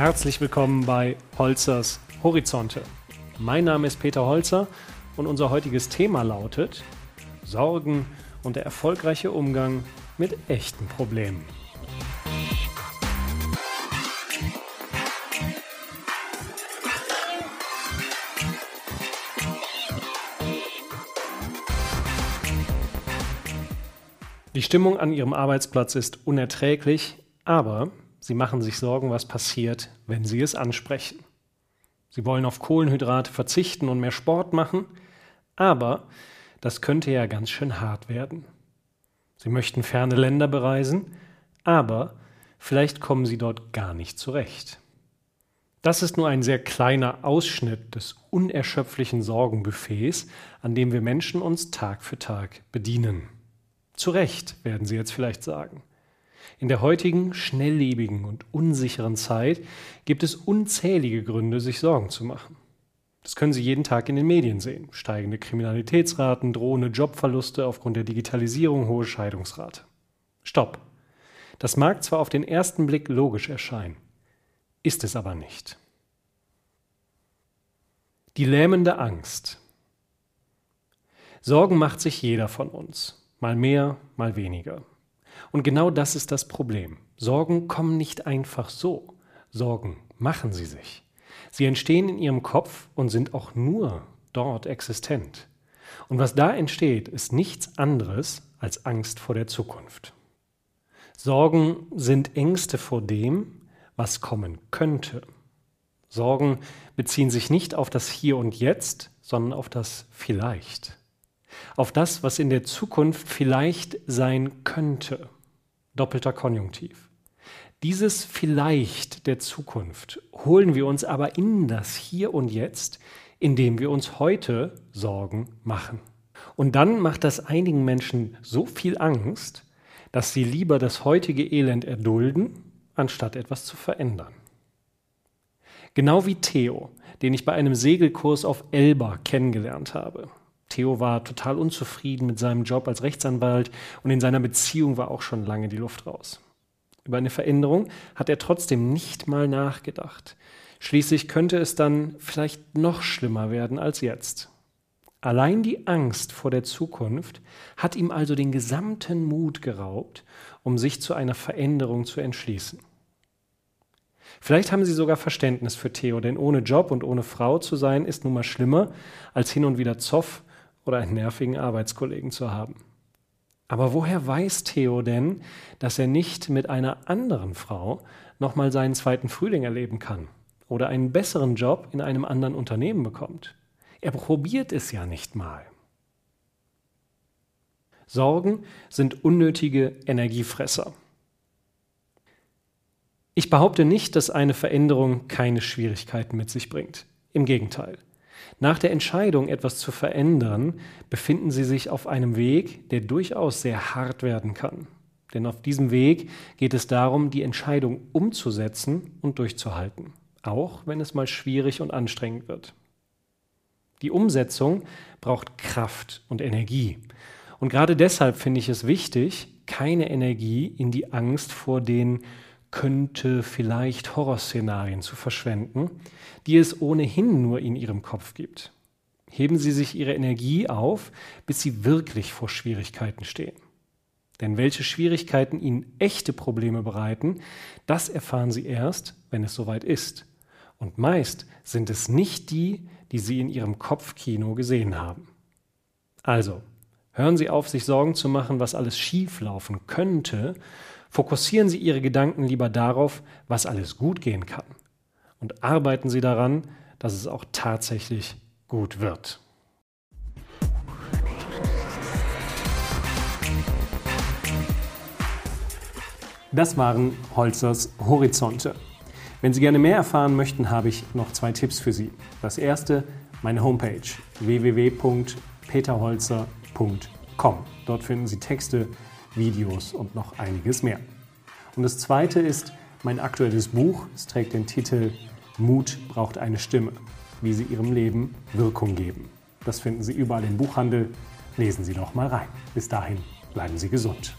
Herzlich willkommen bei Holzers Horizonte. Mein Name ist Peter Holzer und unser heutiges Thema lautet Sorgen und der erfolgreiche Umgang mit echten Problemen. Die Stimmung an Ihrem Arbeitsplatz ist unerträglich, aber Sie machen sich Sorgen, was passiert, wenn Sie es ansprechen. Sie wollen auf Kohlenhydrate verzichten und mehr Sport machen, aber das könnte ja ganz schön hart werden. Sie möchten ferne Länder bereisen, aber vielleicht kommen Sie dort gar nicht zurecht. Das ist nur ein sehr kleiner Ausschnitt des unerschöpflichen Sorgenbuffets, an dem wir Menschen uns Tag für Tag bedienen. Zu Recht, werden Sie jetzt vielleicht sagen. In der heutigen, schnelllebigen und unsicheren Zeit gibt es unzählige Gründe, sich Sorgen zu machen. Das können Sie jeden Tag in den Medien sehen. Steigende Kriminalitätsraten, drohende Jobverluste aufgrund der Digitalisierung, hohe Scheidungsrate. Stopp. Das mag zwar auf den ersten Blick logisch erscheinen, ist es aber nicht. Die lähmende Angst. Sorgen macht sich jeder von uns mal mehr, mal weniger. Und genau das ist das Problem. Sorgen kommen nicht einfach so. Sorgen machen sie sich. Sie entstehen in ihrem Kopf und sind auch nur dort existent. Und was da entsteht, ist nichts anderes als Angst vor der Zukunft. Sorgen sind Ängste vor dem, was kommen könnte. Sorgen beziehen sich nicht auf das Hier und Jetzt, sondern auf das Vielleicht auf das, was in der Zukunft vielleicht sein könnte. Doppelter Konjunktiv. Dieses vielleicht der Zukunft holen wir uns aber in das Hier und Jetzt, indem wir uns heute Sorgen machen. Und dann macht das einigen Menschen so viel Angst, dass sie lieber das heutige Elend erdulden, anstatt etwas zu verändern. Genau wie Theo, den ich bei einem Segelkurs auf Elba kennengelernt habe. Theo war total unzufrieden mit seinem Job als Rechtsanwalt und in seiner Beziehung war auch schon lange die Luft raus. Über eine Veränderung hat er trotzdem nicht mal nachgedacht. Schließlich könnte es dann vielleicht noch schlimmer werden als jetzt. Allein die Angst vor der Zukunft hat ihm also den gesamten Mut geraubt, um sich zu einer Veränderung zu entschließen. Vielleicht haben Sie sogar Verständnis für Theo, denn ohne Job und ohne Frau zu sein ist nun mal schlimmer, als hin und wieder Zoff oder einen nervigen Arbeitskollegen zu haben. Aber woher weiß Theo denn, dass er nicht mit einer anderen Frau nochmal seinen zweiten Frühling erleben kann oder einen besseren Job in einem anderen Unternehmen bekommt? Er probiert es ja nicht mal. Sorgen sind unnötige Energiefresser. Ich behaupte nicht, dass eine Veränderung keine Schwierigkeiten mit sich bringt. Im Gegenteil. Nach der Entscheidung, etwas zu verändern, befinden sie sich auf einem Weg, der durchaus sehr hart werden kann. Denn auf diesem Weg geht es darum, die Entscheidung umzusetzen und durchzuhalten, auch wenn es mal schwierig und anstrengend wird. Die Umsetzung braucht Kraft und Energie. Und gerade deshalb finde ich es wichtig, keine Energie in die Angst vor den könnte vielleicht Horrorszenarien zu verschwenden, die es ohnehin nur in ihrem Kopf gibt. Heben Sie sich Ihre Energie auf, bis Sie wirklich vor Schwierigkeiten stehen. Denn welche Schwierigkeiten Ihnen echte Probleme bereiten, das erfahren Sie erst, wenn es soweit ist. Und meist sind es nicht die, die Sie in Ihrem Kopfkino gesehen haben. Also, hören Sie auf, sich Sorgen zu machen, was alles schief laufen könnte, Fokussieren Sie Ihre Gedanken lieber darauf, was alles gut gehen kann. Und arbeiten Sie daran, dass es auch tatsächlich gut wird. Das waren Holzers Horizonte. Wenn Sie gerne mehr erfahren möchten, habe ich noch zwei Tipps für Sie. Das erste, meine Homepage www.peterholzer.com. Dort finden Sie Texte, Videos und noch einiges mehr. Und das zweite ist mein aktuelles Buch. Es trägt den Titel Mut braucht eine Stimme, wie Sie Ihrem Leben Wirkung geben. Das finden Sie überall im Buchhandel. Lesen Sie doch mal rein. Bis dahin bleiben Sie gesund.